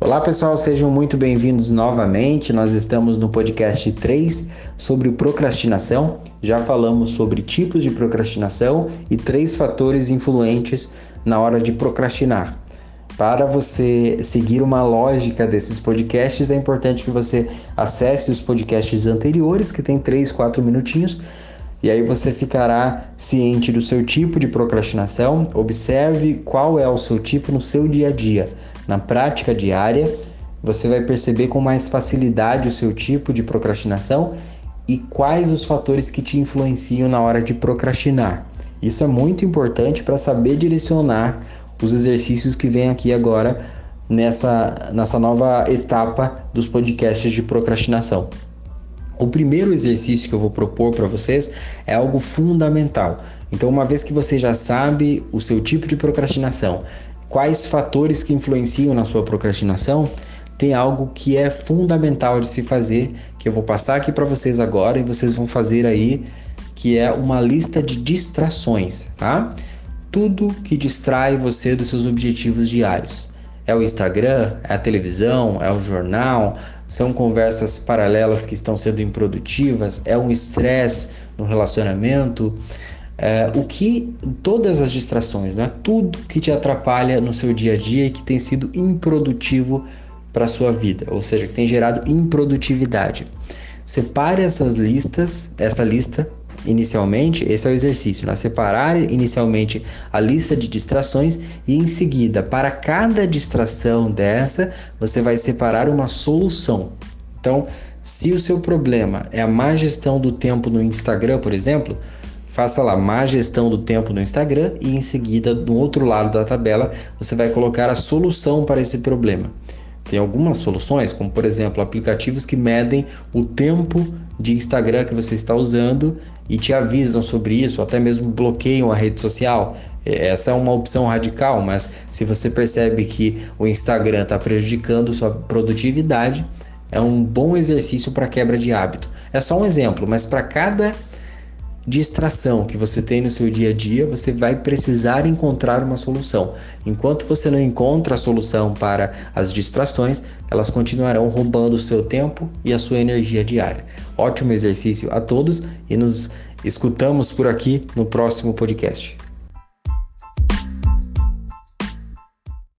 Olá pessoal, sejam muito bem-vindos novamente. Nós estamos no podcast 3 sobre procrastinação. Já falamos sobre tipos de procrastinação e três fatores influentes na hora de procrastinar. Para você seguir uma lógica desses podcasts, é importante que você acesse os podcasts anteriores, que tem 3, 4 minutinhos, e aí você ficará ciente do seu tipo de procrastinação. Observe qual é o seu tipo no seu dia a dia na prática diária, você vai perceber com mais facilidade o seu tipo de procrastinação e quais os fatores que te influenciam na hora de procrastinar. Isso é muito importante para saber direcionar os exercícios que vem aqui agora nessa, nessa nova etapa dos podcasts de procrastinação. O primeiro exercício que eu vou propor para vocês é algo fundamental. Então, uma vez que você já sabe o seu tipo de procrastinação, quais fatores que influenciam na sua procrastinação, tem algo que é fundamental de se fazer, que eu vou passar aqui para vocês agora e vocês vão fazer aí, que é uma lista de distrações, tá? Tudo que distrai você dos seus objetivos diários. É o Instagram, é a televisão, é o jornal, são conversas paralelas que estão sendo improdutivas, é um estresse no relacionamento, é, o que todas as distrações, né? tudo que te atrapalha no seu dia a dia e que tem sido improdutivo para a sua vida, ou seja, que tem gerado improdutividade. Separe essas listas, essa lista inicialmente, esse é o exercício, né? separar inicialmente a lista de distrações e em seguida, para cada distração dessa, você vai separar uma solução. Então, se o seu problema é a má gestão do tempo no Instagram, por exemplo, Faça lá má gestão do tempo no Instagram e em seguida, no outro lado da tabela, você vai colocar a solução para esse problema. Tem algumas soluções, como por exemplo, aplicativos que medem o tempo de Instagram que você está usando e te avisam sobre isso, até mesmo bloqueiam a rede social. É, essa é uma opção radical, mas se você percebe que o Instagram está prejudicando sua produtividade, é um bom exercício para quebra de hábito. É só um exemplo, mas para cada distração que você tem no seu dia a dia, você vai precisar encontrar uma solução. Enquanto você não encontra a solução para as distrações, elas continuarão roubando o seu tempo e a sua energia diária. Ótimo exercício a todos e nos escutamos por aqui no próximo podcast.